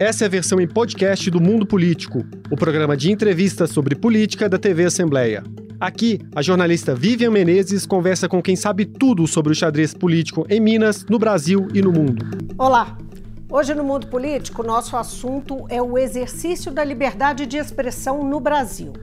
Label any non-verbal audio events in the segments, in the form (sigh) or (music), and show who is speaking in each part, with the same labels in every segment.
Speaker 1: Essa é a versão em podcast do Mundo Político, o programa de entrevistas sobre política da TV Assembleia. Aqui, a jornalista Vivian Menezes conversa com quem sabe tudo sobre o xadrez político em Minas, no Brasil e no mundo.
Speaker 2: Olá! Hoje no Mundo Político, nosso assunto é o exercício da liberdade de expressão no Brasil.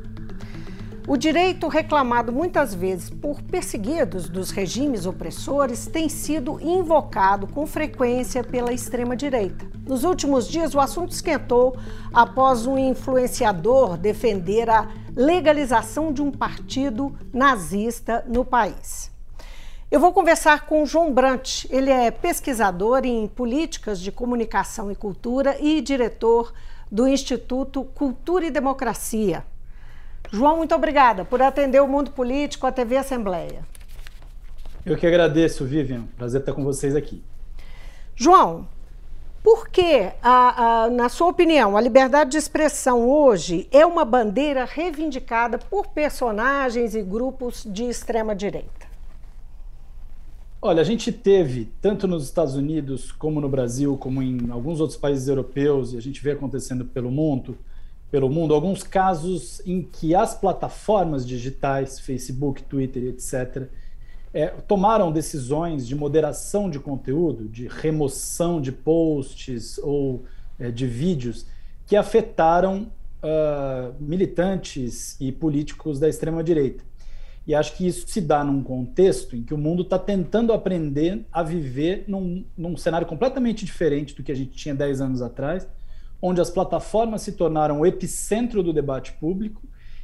Speaker 2: O direito reclamado muitas vezes por perseguidos dos regimes opressores tem sido invocado com frequência pela extrema-direita. Nos últimos dias, o assunto esquentou após um influenciador defender a legalização de um partido nazista no país. Eu vou conversar com João Brant. Ele é pesquisador em políticas de comunicação e cultura e diretor do Instituto Cultura e Democracia, João, muito obrigada por atender o Mundo Político, a TV Assembleia.
Speaker 3: Eu que agradeço, Vivian. Prazer estar com vocês aqui.
Speaker 2: João, por que, a, a, na sua opinião, a liberdade de expressão hoje é uma bandeira reivindicada por personagens e grupos de extrema-direita?
Speaker 3: Olha, a gente teve, tanto nos Estados Unidos, como no Brasil, como em alguns outros países europeus, e a gente vê acontecendo pelo mundo, pelo mundo, alguns casos em que as plataformas digitais, Facebook, Twitter, etc., é, tomaram decisões de moderação de conteúdo, de remoção de posts ou é, de vídeos que afetaram uh, militantes e políticos da extrema-direita. E acho que isso se dá num contexto em que o mundo está tentando aprender a viver num, num cenário completamente diferente do que a gente tinha 10 anos atrás, onde as plataformas se tornaram o epicentro do debate público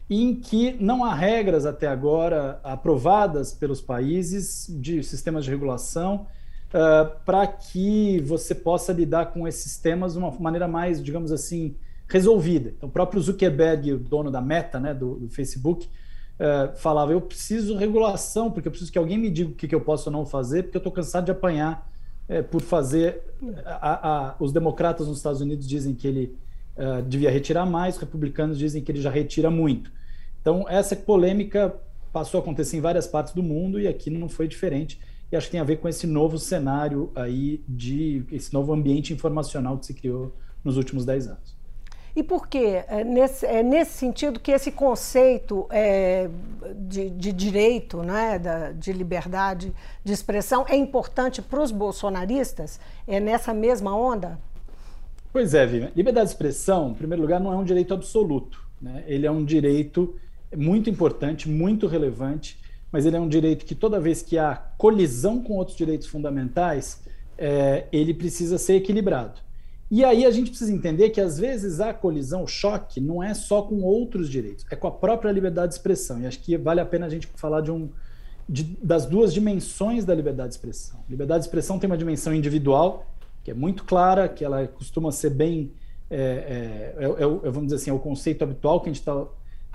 Speaker 3: e em que não há regras até agora aprovadas pelos países de sistemas de regulação uh, para que você possa lidar com esses temas de uma maneira mais, digamos assim, resolvida. Então, o próprio Zuckerberg, o dono da Meta, né, do, do Facebook, uh, falava: eu preciso regulação, porque eu preciso que alguém me diga o que, que eu posso ou não fazer, porque eu estou cansado de apanhar é, por fazer. A, a, os democratas nos Estados Unidos dizem que ele uh, devia retirar mais, os republicanos dizem que ele já retira muito. Então, essa polêmica passou a acontecer em várias partes do mundo e aqui não foi diferente. E acho que tem a ver com esse novo cenário aí, de esse novo ambiente informacional que se criou nos últimos 10 anos.
Speaker 2: E por quê? É nesse, é nesse sentido que esse conceito é, de, de, direito, né, da, de liberdade de expressão é importante para os bolsonaristas? É nessa mesma onda?
Speaker 3: Pois é, Vivian. Liberdade de expressão, em primeiro lugar, não é um direito absoluto. Né? Ele é um direito muito importante, muito relevante, mas ele é um direito que toda vez que há colisão com outros direitos fundamentais, é, ele precisa ser equilibrado. E aí a gente precisa entender que às vezes a colisão, o choque, não é só com outros direitos, é com a própria liberdade de expressão. E acho que vale a pena a gente falar de um, de, das duas dimensões da liberdade de expressão. Liberdade de expressão tem uma dimensão individual, que é muito clara, que ela costuma ser bem, é, é, é, é vamos dizer assim, é o conceito habitual que a gente está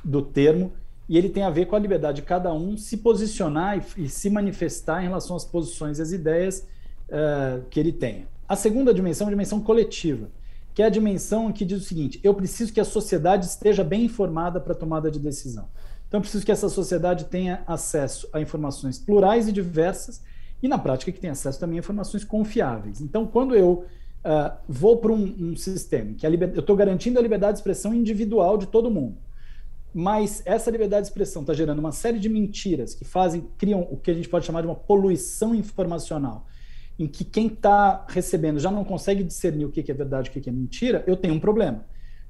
Speaker 3: do termo, e ele tem a ver com a liberdade de cada um se posicionar e, e se manifestar em relação às posições e às ideias uh, que ele tenha. A segunda dimensão é a dimensão coletiva, que é a dimensão que diz o seguinte: eu preciso que a sociedade esteja bem informada para a tomada de decisão. Então, eu preciso que essa sociedade tenha acesso a informações plurais e diversas e, na prática, que tenha acesso também a informações confiáveis. Então, quando eu uh, vou para um, um, sistema que liber... eu estou garantindo a liberdade de expressão individual de todo mundo, mas essa liberdade de expressão está gerando uma série de mentiras que fazem, criam o que a gente pode chamar de uma poluição informacional em que quem está recebendo já não consegue discernir o que é verdade e o que é mentira, eu tenho um problema.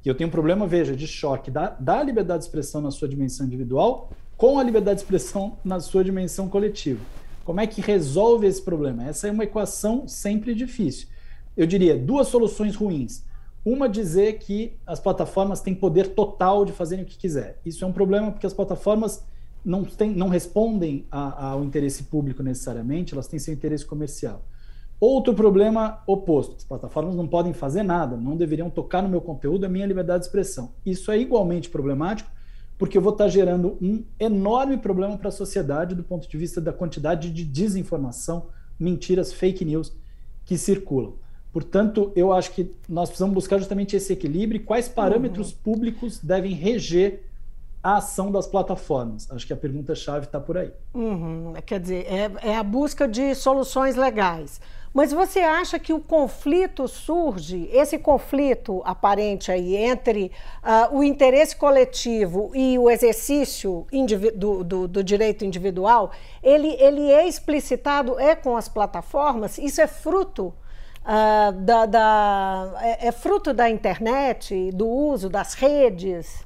Speaker 3: E eu tenho um problema, veja, de choque da, da liberdade de expressão na sua dimensão individual com a liberdade de expressão na sua dimensão coletiva. Como é que resolve esse problema? Essa é uma equação sempre difícil. Eu diria duas soluções ruins. Uma dizer que as plataformas têm poder total de fazerem o que quiser. Isso é um problema porque as plataformas não, tem, não respondem a, ao interesse público necessariamente, elas têm seu interesse comercial. Outro problema oposto: as plataformas não podem fazer nada, não deveriam tocar no meu conteúdo, a minha liberdade de expressão. Isso é igualmente problemático, porque eu vou estar gerando um enorme problema para a sociedade do ponto de vista da quantidade de desinformação, mentiras, fake news que circulam. Portanto, eu acho que nós precisamos buscar justamente esse equilíbrio e quais parâmetros uhum. públicos devem reger a ação das plataformas. Acho que a pergunta-chave está por aí.
Speaker 2: Uhum. Quer dizer, é, é a busca de soluções legais. Mas você acha que o conflito surge, esse conflito aparente aí entre uh, o interesse coletivo e o exercício do, do, do, direito individual, ele, ele é explicitado é com as plataformas? Isso é fruto uh, da, da é, é fruto da internet, do uso das redes?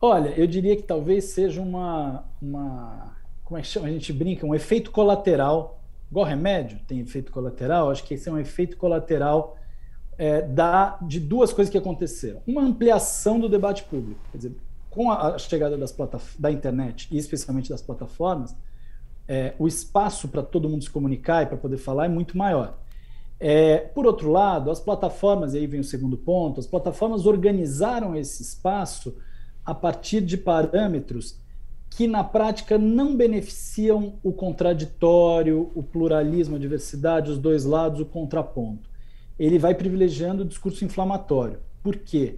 Speaker 3: Olha, eu diria que talvez seja uma, uma como é que chama? A gente brinca, um efeito colateral igual remédio tem efeito colateral, acho que esse é um efeito colateral é, da, de duas coisas que aconteceram. Uma ampliação do debate público, quer dizer, com a, chegada das da internet e especialmente das plataformas, é, o espaço para todo mundo se comunicar e para poder falar é muito maior. É, por outro lado, as plataformas, e aí vem o segundo ponto, as plataformas organizaram esse espaço a partir de parâmetros que na prática não beneficiam o contraditório, o pluralismo, a diversidade, os dois lados, o contraponto. Ele vai privilegiando o discurso inflamatório. Por quê?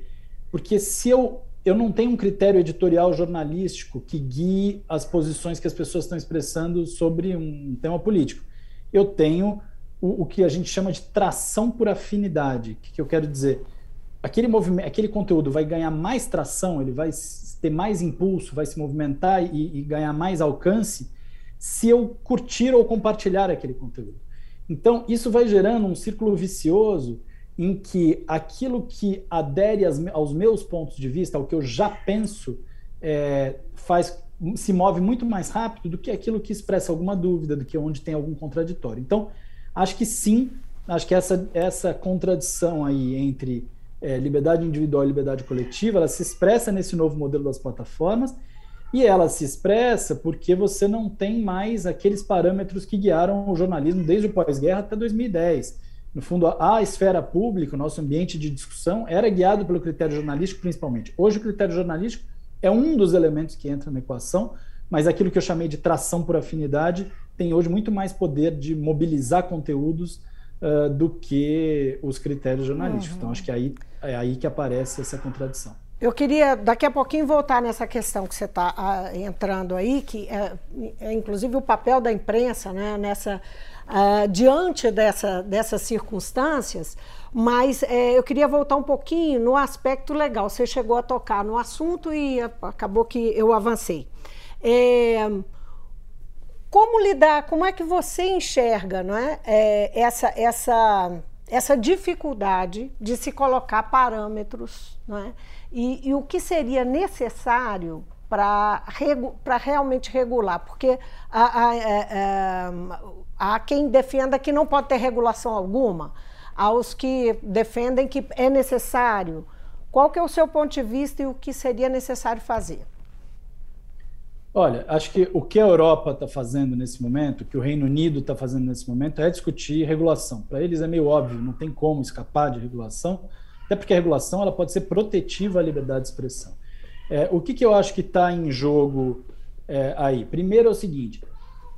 Speaker 3: Porque se eu, eu não tenho um critério editorial jornalístico que guie as posições que as pessoas estão expressando sobre um tema político, eu tenho o, o que a gente chama de tração por afinidade. O que, que eu quero dizer? Aquele, movimento, aquele conteúdo vai ganhar mais tração, ele vai ter mais impulso, vai se movimentar e, e ganhar mais alcance se eu curtir ou compartilhar aquele conteúdo. Então, isso vai gerando um círculo vicioso em que aquilo que adere aos meus pontos de vista, ao que eu já penso, é, faz se move muito mais rápido do que aquilo que expressa alguma dúvida, do que onde tem algum contraditório. Então, acho que sim, acho que essa, essa contradição aí entre é, liberdade individual e liberdade coletiva, ela se expressa nesse novo modelo das plataformas e ela se expressa porque você não tem mais aqueles parâmetros que guiaram o jornalismo desde o pós-guerra até 2010. No fundo, a esfera pública, o nosso ambiente de discussão, era guiado pelo critério jornalístico principalmente. Hoje, o critério jornalístico é um dos elementos que entra na equação, mas aquilo que eu chamei de tração por afinidade tem hoje muito mais poder de mobilizar conteúdos uh, do que os critérios jornalísticos. Uhum. Então, acho que aí, é aí que aparece essa contradição.
Speaker 2: Eu queria daqui a pouquinho voltar nessa questão que você está uh, entrando aí, que é, é, inclusive o papel da imprensa né, nessa, uh, diante dessa, dessas circunstâncias, mas é, eu queria voltar um pouquinho no aspecto legal. Você chegou a tocar no assunto e acabou que eu avancei. É, como lidar, como é que você enxerga não é, é, essa, essa, essa dificuldade de se colocar parâmetros não é? e, e o que seria necessário para regu realmente regular? Porque há, há, é, é, há quem defenda que não pode ter regulação alguma, há os que defendem que é necessário. Qual que é o seu ponto de vista e o que seria necessário fazer?
Speaker 3: Olha, acho que o que a Europa está fazendo nesse momento, que o Reino Unido está fazendo nesse momento, é discutir regulação. Para eles é meio óbvio, não tem como escapar de regulação, até porque a regulação ela pode ser protetiva à liberdade de expressão. É, o que, que eu acho que está em jogo é, aí? Primeiro é o seguinte: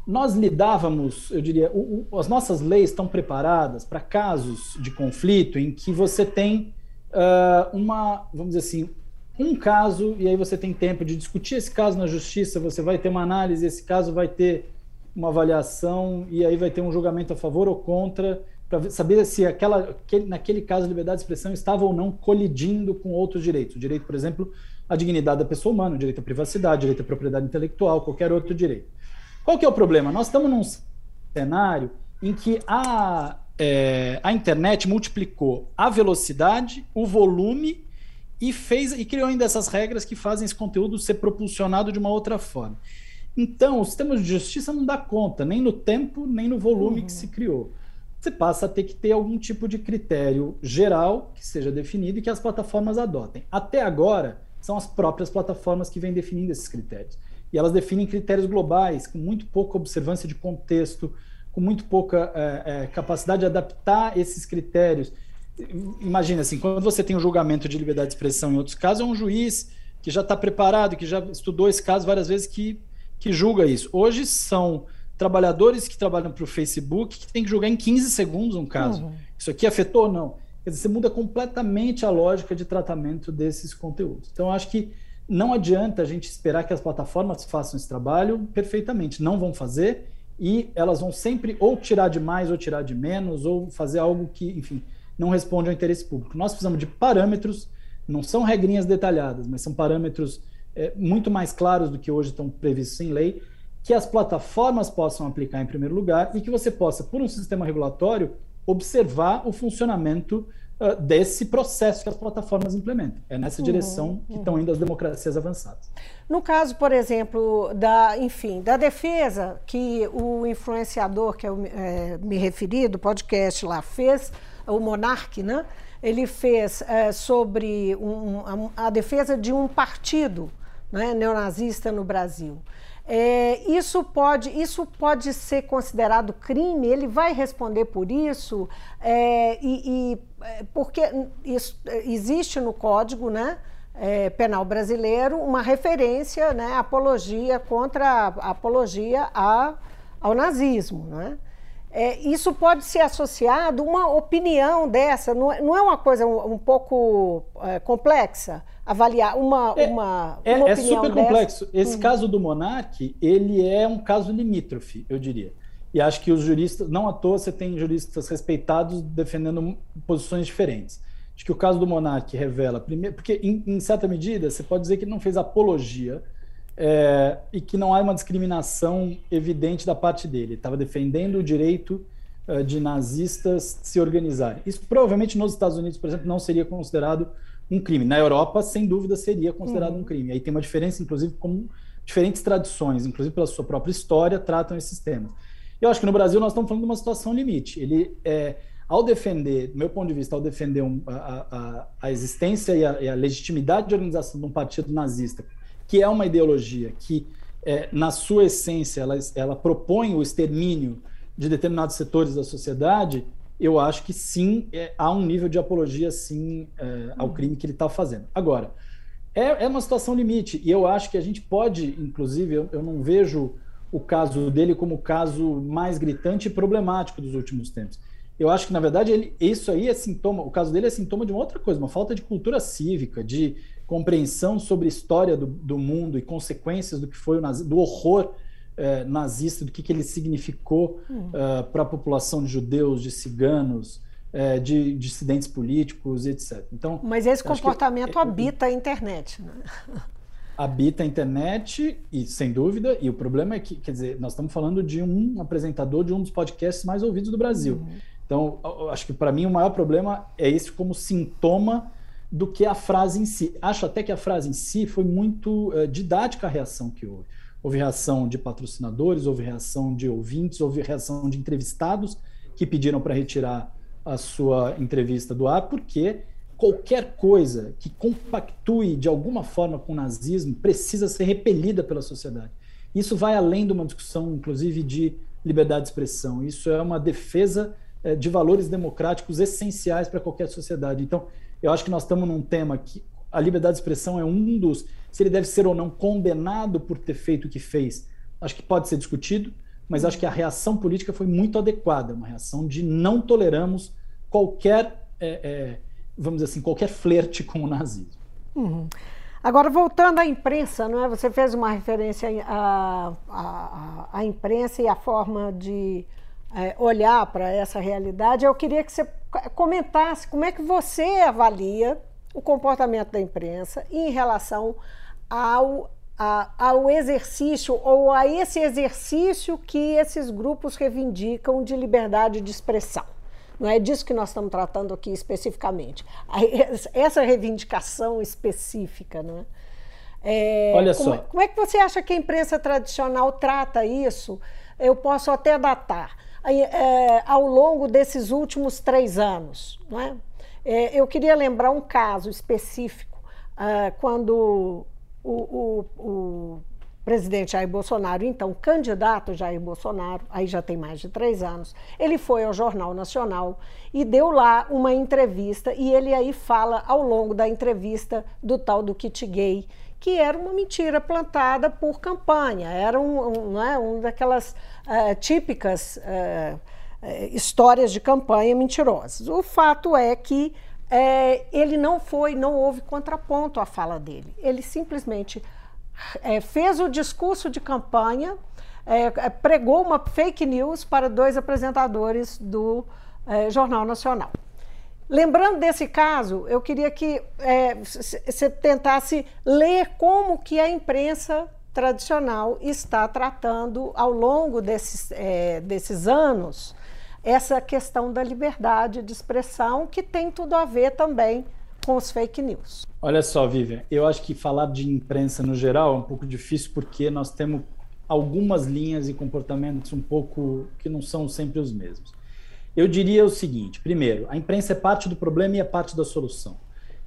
Speaker 3: nós lidávamos, eu diria, o, o, as nossas leis estão preparadas para casos de conflito em que você tem uh, uma, vamos dizer assim, um caso e aí você tem tempo de discutir esse caso na justiça, você vai ter uma análise, esse caso vai ter uma avaliação e aí vai ter um julgamento a favor ou contra para saber se aquela, aquele, naquele caso a liberdade de expressão estava ou não colidindo com outros direitos. O direito, por exemplo, à dignidade da pessoa humana, o direito à privacidade, o direito à propriedade intelectual, qualquer outro direito. Qual que é o problema? Nós estamos num cenário em que a, é, a internet multiplicou a velocidade, o volume e fez e criou ainda essas regras que fazem esse conteúdo ser propulsionado de uma outra forma. Então, o sistema de justiça não dá conta, nem no tempo, nem no volume uhum. que se criou. Você passa a ter que ter algum tipo de critério geral que seja definido e que as plataformas adotem. Até agora, são as próprias plataformas que vêm definindo esses critérios. E elas definem critérios globais, com muito pouca observância de contexto, com muito pouca é, é, capacidade de adaptar esses critérios imagina assim, quando você tem um julgamento de liberdade de expressão em outros casos, é um juiz que já está preparado, que já estudou esse caso várias vezes, que, que julga isso. Hoje são trabalhadores que trabalham para o Facebook que tem que julgar em 15 segundos um caso. Uhum. Isso aqui afetou ou não? Quer dizer, você muda completamente a lógica de tratamento desses conteúdos. Então, acho que não adianta a gente esperar que as plataformas façam esse trabalho perfeitamente. Não vão fazer e elas vão sempre ou tirar de mais ou tirar de menos, ou fazer algo que, enfim, não responde ao interesse público. Nós precisamos de parâmetros, não são regrinhas detalhadas, mas são parâmetros é, muito mais claros do que hoje estão previstos em lei, que as plataformas possam aplicar em primeiro lugar e que você possa, por um sistema regulatório, observar o funcionamento uh, desse processo que as plataformas implementam. É nessa uhum, direção que uhum. estão indo as democracias avançadas.
Speaker 2: No caso, por exemplo, da, enfim, da defesa que o influenciador que eu é, me referi do podcast lá fez, o Monarque, né? Ele fez é, sobre um, a, a, defesa de um partido né, neonazista no Brasil. É, isso, pode, isso pode ser considerado crime? Ele vai responder por isso? É, e, e, é, porque isso, existe no Código né, é, Penal Brasileiro uma referência, né, apologia contra a, apologia a, ao nazismo. Né? É, isso pode ser associado a uma opinião dessa, não, é, não é uma coisa um, um pouco é, complexa? Avaliar uma,
Speaker 3: é,
Speaker 2: uma,
Speaker 3: é,
Speaker 2: uma
Speaker 3: é super complexo. Esse uhum. caso do Monark, ele é um caso limítrofe, eu diria. E acho que os juristas, não à toa você tem juristas respeitados defendendo posições diferentes. Acho que o caso do Monark revela, primeiro, porque em, em certa medida você pode dizer que ele não fez apologia é, e que não há uma discriminação evidente da parte dele. Estava defendendo o direito uh, de nazistas se organizarem. Isso provavelmente nos Estados Unidos, por exemplo, não seria considerado um crime. Na Europa, sem dúvida, seria considerado uhum. um crime. Aí tem uma diferença, inclusive, como diferentes tradições, inclusive pela sua própria história, tratam esses temas. Eu acho que no Brasil nós estamos falando de uma situação limite. Ele, é, ao defender, do meu ponto de vista, ao defender um, a, a, a, existência e a, e a legitimidade de organização de um partido nazista que é uma ideologia que, é, na sua essência, ela, ela propõe o extermínio de determinados setores da sociedade, eu acho que sim, é, há um nível de apologia, sim, é, ao uhum. crime que ele está fazendo. Agora, é, é, uma situação limite, e eu acho que a gente pode, inclusive, eu, eu não vejo o caso dele como o caso mais gritante e problemático dos últimos tempos. Eu acho que, na verdade, ele, isso aí é sintoma, o caso dele é sintoma de uma outra coisa, uma falta de cultura cívica, de compreensão sobre a história do, do mundo e consequências do que foi o nazi, do horror eh, nazista, do que, que ele significou hum. uh, para a população de judeus, de ciganos, eh, de dissidentes políticos, etc. Então,
Speaker 2: Mas esse comportamento que, habita a internet, né? (laughs)
Speaker 3: Habita a internet, e sem dúvida, e o problema é que, quer dizer, nós estamos falando de um apresentador de um dos podcasts mais ouvidos do Brasil. Uhum. Então, acho que para mim o maior problema é esse como sintoma do que a frase em si. Acho até que a frase em si foi muito uh, didática a reação que houve. Houve reação de patrocinadores, houve reação de ouvintes, houve reação de entrevistados que pediram para retirar a sua entrevista do ar, porque qualquer coisa que compactue de alguma forma com o nazismo precisa ser repelida pela sociedade. Isso vai além de uma discussão, inclusive, de liberdade de expressão. Isso é uma defesa eh, de valores democráticos essenciais para qualquer sociedade. Então, eu acho que nós estamos num tema que a liberdade de expressão é um dos. Se ele deve ser ou não condenado por ter feito o que fez, acho que pode ser discutido, mas acho que a reação política foi muito adequada uma reação de não toleramos qualquer, é, é, vamos dizer assim, qualquer flerte com o nazismo.
Speaker 2: Uhum. Agora, voltando à imprensa, não é? você fez uma referência à, à, à imprensa e à forma de é, olhar para essa realidade. Eu queria que você comentasse como é que você avalia o comportamento da imprensa em relação ao, a, ao exercício ou a esse exercício que esses grupos reivindicam de liberdade de expressão. Não é disso que nós estamos tratando aqui especificamente. Essa reivindicação específica, não é? É,
Speaker 3: Olha
Speaker 2: como,
Speaker 3: só.
Speaker 2: Como é que você acha que a imprensa tradicional trata isso? Eu posso até datar é, ao longo desses últimos três anos. Não é? é eu queria lembrar um caso específico, uh, quando o, o, o, presidente Jair Bolsonaro, então candidato Jair Bolsonaro, aí já tem mais de três anos, ele foi ao Jornal Nacional e deu lá uma entrevista, e ele aí fala ao longo da entrevista do tal do kit gay, que era uma mentira plantada por campanha, era um, um, né, daquelas uh, típicas uh, histórias de campanha mentirosas. O fato é que ele não foi, não houve contraponto à fala dele. Ele simplesmente fez o discurso de campanha pregou uma fake news para dois apresentadores do Jornal Nacional. Lembrando desse caso, eu queria que você tentasse ler como que a imprensa tradicional está tratando ao longo desses, desses anos essa questão da liberdade de expressão, que tem tudo a ver também com os fake news.
Speaker 3: Olha só, Vivian, eu acho que falar de imprensa no geral é um pouco difícil porque nós temos algumas linhas e comportamentos um pouco que não são sempre os mesmos. Eu diria o seguinte: primeiro, a imprensa é parte do problema e é parte da solução.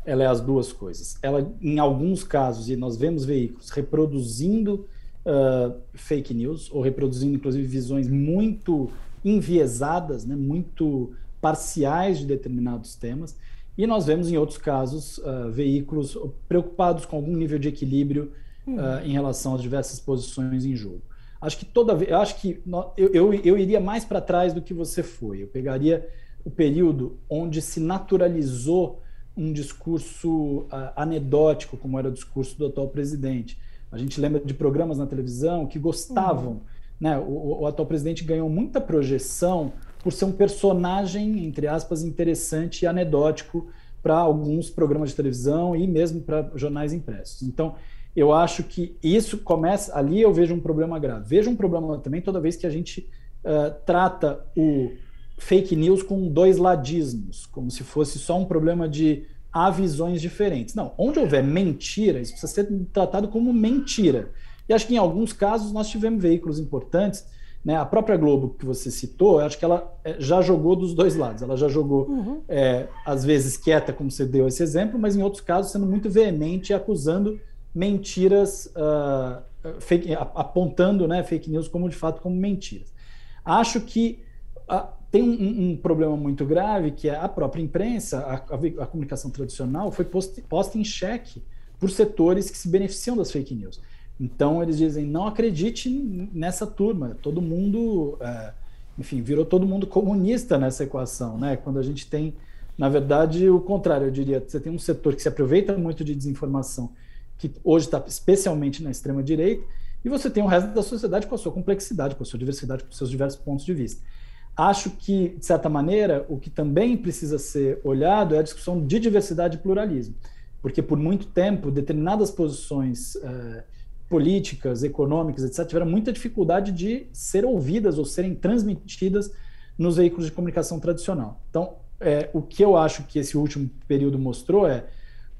Speaker 3: Ela é as duas coisas. Ela, em alguns casos, e nós vemos veículos reproduzindo uh, fake news ou reproduzindo, inclusive, visões muito enviesadas, né, muito parciais de determinados temas. E nós vemos em outros casos uh, veículos preocupados com algum nível de equilíbrio uh, em relação às diversas posições em jogo. Acho que toda vez, eu acho que eu, eu, eu iria mais para trás do que você foi. Eu pegaria o período onde se naturalizou um discurso uh, anedótico, como era o discurso do atual presidente. A gente lembra de programas na televisão que gostavam uhum né? O, o, atual presidente ganhou muita projeção por ser um personagem, entre aspas, interessante e anedótico para alguns programas de televisão e mesmo para jornais impressos. Então, eu acho que isso começa. Ali eu vejo um problema grave. Vejo um problema também toda vez que a gente uh, trata o fake news com dois ladismos, como se fosse só um problema de há visões diferentes. Não, onde houver mentira, isso precisa ser tratado como mentira. E acho que em alguns casos nós tivemos veículos importantes. Né? A própria Globo que você citou, acho que ela eh, já jogou dos dois lados. Ela já jogou, uhum. é, às vezes, quieta, como você deu esse exemplo, mas em outros casos sendo muito veemente e acusando mentiras, uh, fake, apontando né, fake news como de fato como mentiras. Acho que uh, tem um, um, problema muito grave que é a própria imprensa, a, a, a comunicação tradicional foi posta, posta em xeque por setores que se beneficiam das fake news. Então eles dizem: não acredite nessa turma, todo mundo, é, enfim, virou todo mundo comunista nessa equação, né? Quando a gente tem, na verdade, o contrário, eu diria: você tem um setor que se aproveita muito de desinformação, que hoje está especialmente na extrema direita, e você tem o resto da sociedade com a sua complexidade, com a sua diversidade, com os seus diversos pontos de vista. Acho que, de certa maneira, o que também precisa ser olhado é a discussão de diversidade e pluralismo, porque por muito tempo determinadas posições uh, políticas, econômicas, etc., tiveram muita dificuldade de ser ouvidas ou serem transmitidas nos veículos de comunicação tradicional. Então, é, o que eu acho que esse último período mostrou é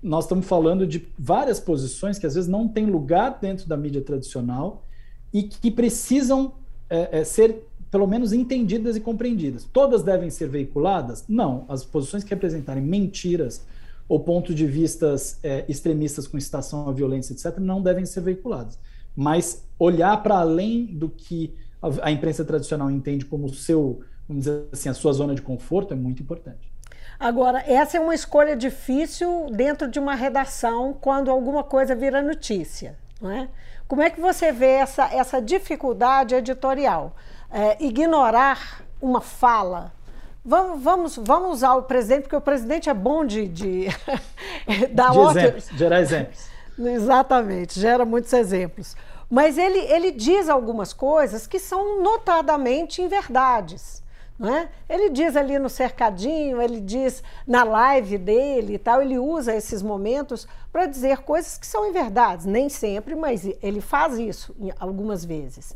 Speaker 3: nós estamos falando de várias posições que às vezes não têm lugar dentro da mídia tradicional e que precisam é, é, ser pelo menos entendidas e compreendidas. Todas devem ser veiculadas? Não. As posições que representarem mentiras, ou pontos de vistas é, extremistas com incitação à violência, etc., não devem ser veiculados. Mas olhar para além do que a, a, imprensa tradicional entende como seu, vamos dizer assim, a sua zona de conforto é muito importante.
Speaker 2: Agora, essa é uma escolha difícil dentro de uma redação quando alguma coisa vira notícia. Não é? Como é que você vê essa, essa dificuldade editorial? É, ignorar uma fala Vamos, vamos, vamos usar o presidente, porque o presidente é bom de, de (laughs)
Speaker 3: dar de exemplos, gerar exemplos. (laughs)
Speaker 2: Exatamente, gera muitos exemplos. Mas ele, ele diz algumas coisas que são notadamente inverdades. Não é? Ele diz ali no cercadinho, ele diz na live dele e tal, ele usa esses momentos para dizer coisas que são inverdades. Nem sempre, mas ele faz isso algumas vezes.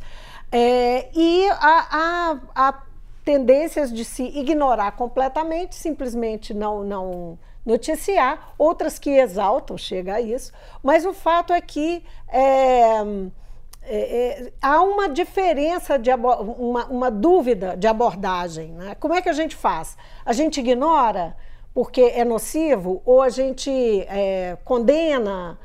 Speaker 2: É, e a tendências de se ignorar completamente, simplesmente não, não noticiar, outras que exaltam, chega a isso, mas o fato é que é, é, é, há uma diferença, de uma, uma dúvida de abordagem. Né? Como é que a gente faz? A gente ignora porque é nocivo ou a gente é, condena?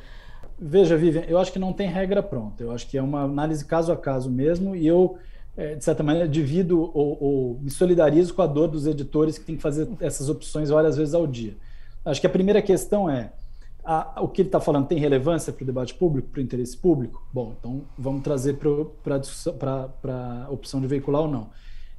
Speaker 3: Veja, Vivian, eu acho que não tem regra pronta. Eu acho que é uma análise caso a caso mesmo e eu é, de certa maneira, divido ou, ou, me solidarizo com a dor dos editores que têm que fazer essas opções várias vezes ao dia. Acho que a primeira questão é: a, o que ele está falando tem relevância para o debate público, para o interesse público? Bom, então vamos trazer para a opção de veicular ou não.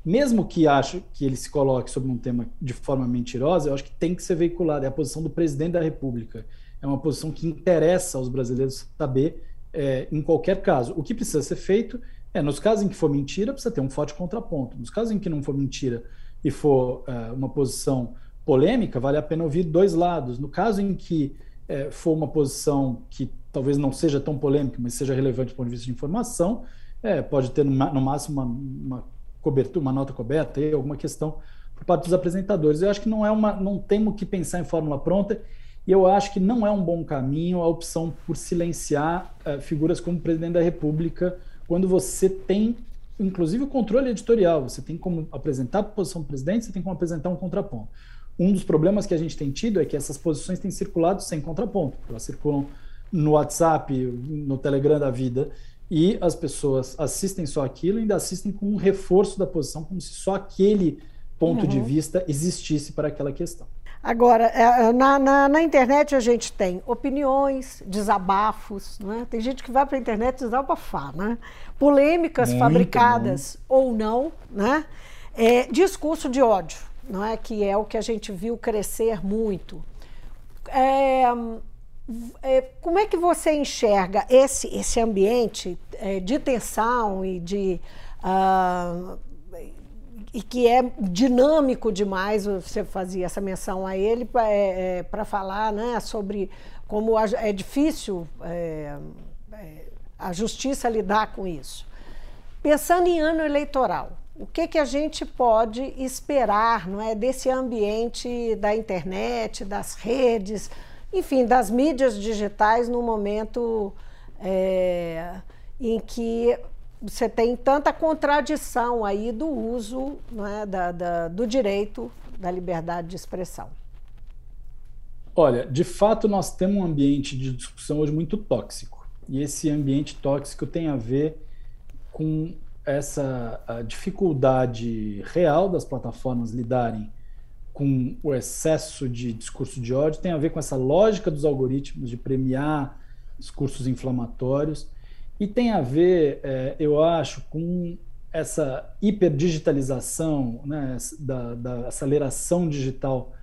Speaker 3: Mesmo que acho que ele se coloque sobre um tema de forma mentirosa, eu acho que tem que ser veiculado. É a posição do presidente da República. É uma posição que interessa aos brasileiros saber é, em qualquer caso. O que precisa ser feito É, nos casos em que for mentira, precisa ter um forte contraponto. Nos casos em que não for mentira e for é, uma posição polêmica, vale a pena ouvir dois lados. No caso em que é, for uma posição que talvez não seja tão polêmica, mas seja relevante do ponto de vista de informação, é, pode ter no, no máximo uma, uma, cobertura, uma nota coberta, aí, alguma questão por parte dos apresentadores. Eu acho que não é uma, não temos que pensar em fórmula pronta. E eu acho que não é um bom caminho a opção por silenciar uh, figuras como o presidente da República, quando você tem, inclusive, o controle editorial. Você tem como apresentar a posição do presidente, você tem como apresentar um contraponto. Um dos problemas que a gente tem tido é que essas posições têm circulado sem contraponto. Elas circulam no WhatsApp, no Telegram da vida, e as pessoas assistem só aquilo e ainda assistem com um reforço da posição, como se só aquele ponto uhum. de vista existisse para aquela questão.
Speaker 2: Agora, é, é, na, na, na, internet a gente tem opiniões, desabafos, né? tem gente que vai para a internet desabafar, né? polêmicas Muito fabricadas ou não, né? É, discurso de ódio, não é? que é o que a gente viu crescer muito. É, é, como é que você enxerga esse, esse ambiente é, de tensão e de uh, e que é dinâmico demais, você fazia essa menção a ele para é, é, falar né, sobre como é difícil é, a justiça lidar com isso. Pensando em ano eleitoral, o que, que a gente pode esperar não é, desse ambiente da internet, das redes, enfim, das mídias digitais no momento é, em que você tem tanta contradição aí do uso né, da, da, do direito da liberdade de expressão.
Speaker 3: Olha, de fato, nós temos um ambiente de discussão hoje muito tóxico. E esse ambiente tóxico tem a ver com essa dificuldade real das plataformas lidarem com o excesso de discurso de ódio, tem a ver com essa lógica dos algoritmos de premiar discursos inflamatórios e tem a ver, é, eu acho, com essa hiperdigitalização, né, da, da, aceleração digital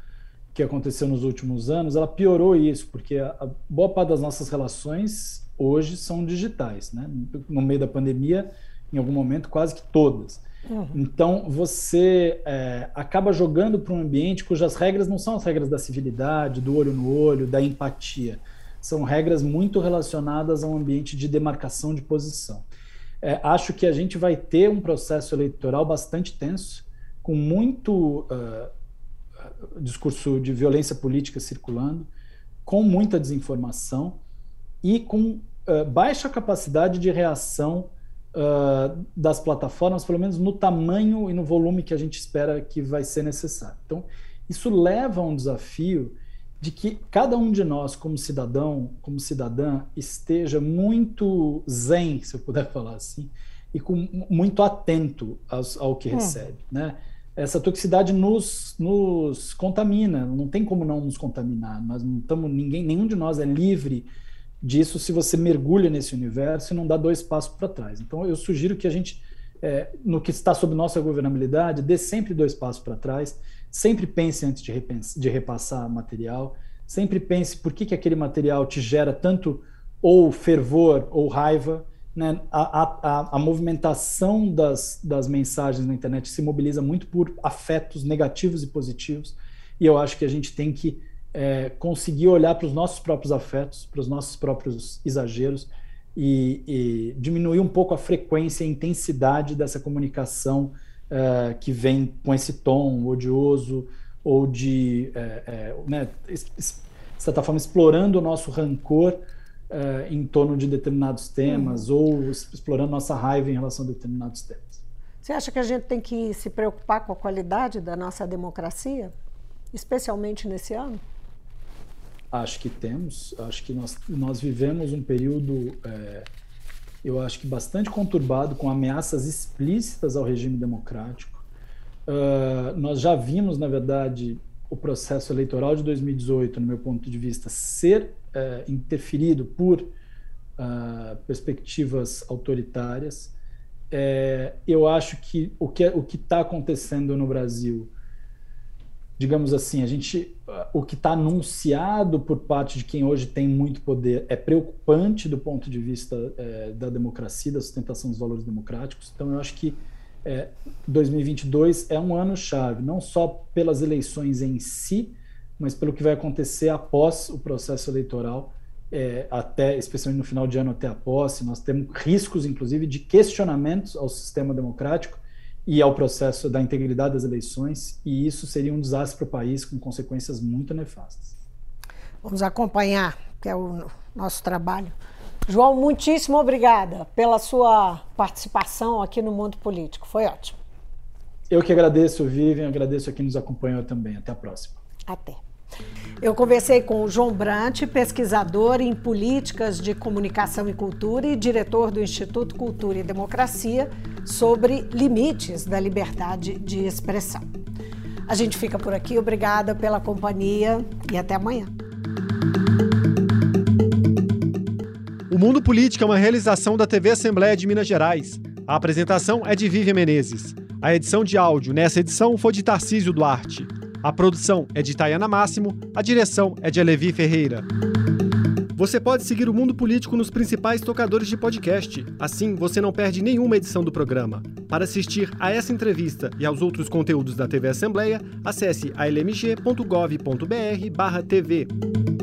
Speaker 3: que aconteceu nos últimos anos, ela piorou isso, porque a, a boa parte das nossas relações hoje são digitais. Né? No meio da pandemia, em algum momento, quase que todas. Uhum. Então, você é, acaba jogando para um ambiente cujas regras não são as regras da civilidade, do olho no olho, da empatia são regras muito relacionadas a um ambiente de demarcação de posição. É, acho que a gente vai ter um processo eleitoral bastante tenso, com muito uh, discurso de violência política circulando, com muita desinformação e com uh, baixa capacidade de reação uh, das plataformas, pelo menos no tamanho e no volume que a gente espera que vai ser necessário. Então, isso leva a um desafio de que cada um de nós, como cidadão, como cidadã, esteja muito zen, se eu puder (laughs) falar assim, e com, muito atento aos, ao que hum. recebe, né? Essa toxicidade nos, nos contamina, não tem como não nos contaminar. Nós não estamos, ninguém, nenhum de nós é livre disso se você mergulha nesse universo e não dá dois passos para trás. Então, eu sugiro que a gente, é, no que está sob nossa governabilidade, dê sempre dois passos para trás Sempre pense antes de, de repassar material. Sempre pense por que, que aquele material te gera tanto ou fervor ou raiva. Né? A, a, a, movimentação das, das mensagens na internet se mobiliza muito por afetos negativos e positivos. E eu acho que a gente tem que é, conseguir olhar para os nossos próprios afetos, para os nossos próprios exageros e, e, diminuir um pouco a frequência e a intensidade dessa comunicação uh, que vem com esse tom odioso ou de, uh, uh, né, de certa forma, explorando o nosso rancor em torno de determinados temas uhum. ou explorando nossa raiva em relação a determinados temas.
Speaker 2: Você acha que a gente tem que se preocupar com a qualidade da nossa democracia, especialmente nesse ano?
Speaker 3: Acho que temos. Acho que nós, nós vivemos um período eu acho que bastante conturbado, com ameaças explícitas ao regime democrático. Uh, nós já vimos, na verdade, o processo eleitoral de 2018, no meu ponto de vista, ser uh, interferido por uh, perspectivas autoritárias. É, eu acho que o que o está acontecendo no Brasil digamos assim, a gente, o que está anunciado por parte de quem hoje tem muito poder é preocupante do ponto de vista é, da democracia, da sustentação dos valores democráticos. Então, eu acho que é, 2022 é um ano chave, não só pelas eleições em si, mas pelo que vai acontecer após o processo eleitoral, é, até, especialmente no final de ano até a posse. Nós temos riscos, inclusive, de questionamentos ao sistema democrático e ao processo da integridade das eleições, e isso seria um desastre para o país com consequências muito nefastas.
Speaker 2: Vamos acompanhar, que é o nosso trabalho. João, muitíssimo obrigada pela sua participação aqui no Mundo Político. Foi ótimo.
Speaker 3: Eu que agradeço, Vivian, agradeço a quem nos acompanhou também. Até a próxima.
Speaker 2: Até. Eu conversei com o João Brant, pesquisador em políticas de comunicação e cultura e diretor do Instituto Cultura e Democracia, sobre limites da liberdade de expressão. A gente fica por aqui, obrigada pela companhia e até amanhã.
Speaker 1: O Mundo Político é uma realização da TV Assembleia de Minas Gerais. A apresentação é de Vivian Menezes. A edição de áudio nessa edição foi de Tarcísio Duarte. A produção é de Tayana Máximo, a direção é de Alevi Ferreira. Você pode seguir o Mundo Político nos principais tocadores de podcast. Assim, você não perde nenhuma edição do programa. Para assistir a essa entrevista e aos outros conteúdos da TV Assembleia, acesse almg.gov.br/tv.